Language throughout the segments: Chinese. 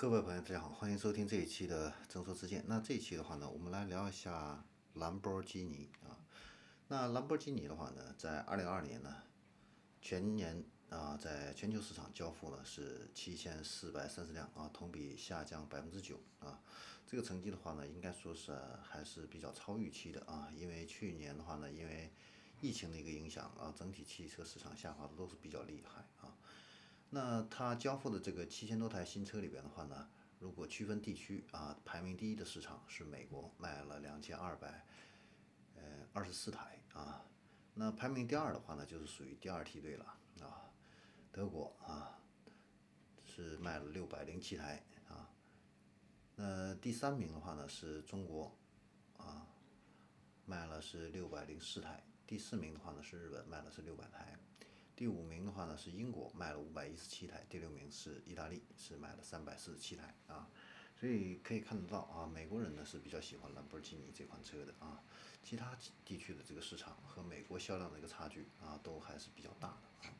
各位朋友，大家好，欢迎收听这一期的《正说之见》。那这一期的话呢，我们来聊一下兰博基尼啊。那兰博基尼的话呢，在二零二二年呢，全年啊，在全球市场交付呢是七千四百三十辆啊，同比下降百分之九啊。这个成绩的话呢，应该说是还是比较超预期的啊。因为去年的话呢，因为疫情的一个影响啊，整体汽车市场下滑的都是比较厉害啊。那它交付的这个七千多台新车里边的话呢，如果区分地区啊，排名第一的市场是美国，卖了两千二百呃二十四台啊。那排名第二的话呢，就是属于第二梯队了啊，德国啊是卖了六百零七台啊。那第三名的话呢是中国啊，卖了是六百零四台。第四名的话呢是日本，卖了是六百台。第五名的话呢是英国，卖了五百一十七台；第六名是意大利，是卖了三百四十七台啊。所以可以看得到啊，美国人呢是比较喜欢兰博基尼这款车的啊。其他地区的这个市场和美国销量的一个差距啊，都还是比较大的啊。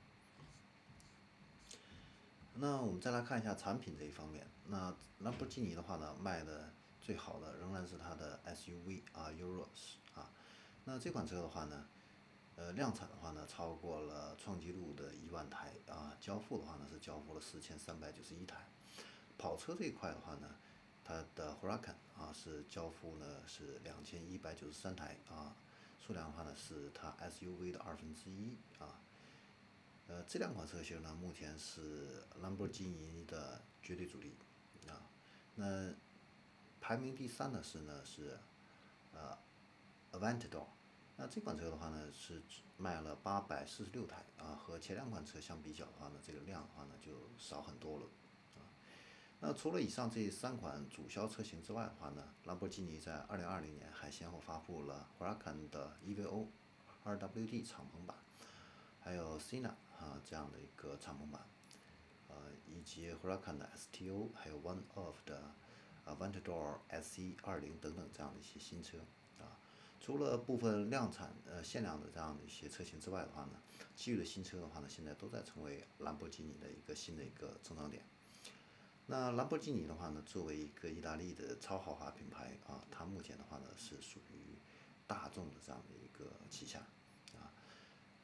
那我们再来看一下产品这一方面，那兰博基尼的话呢，卖的最好的仍然是它的 SUV 啊 Euros 啊。那这款车的话呢？呃，量产的话呢，超过了创纪录的一万台啊。交付的话呢，是交付了四千三百九十一台。跑车这一块的话呢，它的 Huracan 啊是交付呢是两千一百九十三台啊，数量的话呢是它 SUV 的二分之一啊。呃，这两款车型呢，目前是兰博基尼的绝对主力啊。那排名第三的是呢是呃 Aventador。那这款车的话呢，是卖了八百四十六台啊，和前两款车相比较的话呢，这个量的话呢就少很多了啊。那除了以上这三款主销车型之外的话呢，兰博基尼在二零二零年还先后发布了 Huracan 的 EVO 2WD 敞篷版，还有 Sina 啊这样的一个敞篷版，呃，以及 Huracan 的 STO，还有 One of 的 Aventador SE 二零等等这样的一些新车啊。除了部分量产呃限量的这样的一些车型之外的话呢，其余的新车的话呢，现在都在成为兰博基尼的一个新的一个增长点。那兰博基尼的话呢，作为一个意大利的超豪华品牌啊，它目前的话呢是属于大众的这样的一个旗下啊。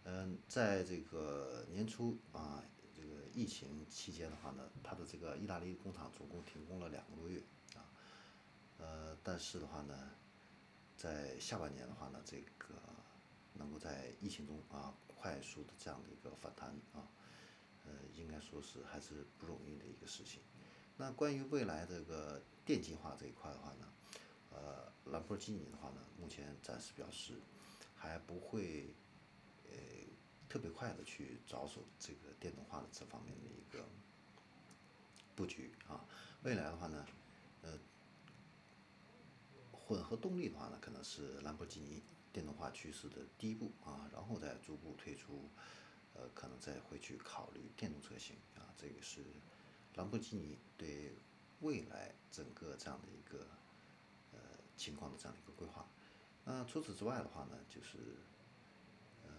嗯，在这个年初啊，这个疫情期间的话呢，它的这个意大利工厂总共停工了两个多月啊。呃，但是的话呢。在下半年的话呢，这个能够在疫情中啊快速的这样的一个反弹啊，呃，应该说是还是不容易的一个事情。那关于未来这个电气化这一块的话呢，呃，兰博基尼的话呢，目前暂时表示还不会呃特别快的去着手这个电动化的这方面的一个布局啊。未来的话呢，呃。混合动力的话呢，可能是兰博基尼电动化趋势的第一步啊，然后再逐步推出，呃，可能再会去考虑电动车型啊，这个是兰博基尼对未来整个这样的一个呃情况的这样的一个规划。那除此之外的话呢，就是呃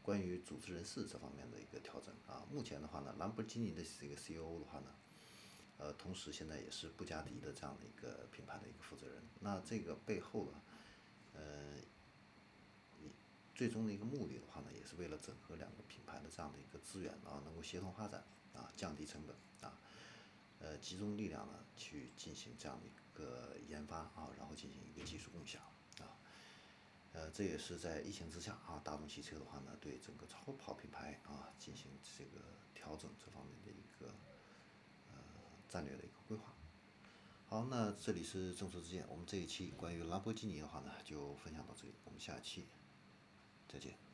关于组织人事这方面的一个调整啊，目前的话呢，兰博基尼的这个 CEO 的话呢。呃，同时现在也是布加迪的这样的一个品牌的一个负责人。那这个背后呢，呃，最终的一个目的的话呢，也是为了整合两个品牌的这样的一个资源啊，能够协同发展啊，降低成本啊，呃，集中力量呢去进行这样的一个研发啊，然后进行一个技术共享啊。呃，这也是在疫情之下啊，大众汽车的话呢，对整个超跑品牌啊进行这个调整这方面的一个。战略的一个规划。好，那这里是正说之见，我们这一期关于兰博基尼的话呢，就分享到这里，我们下期再见。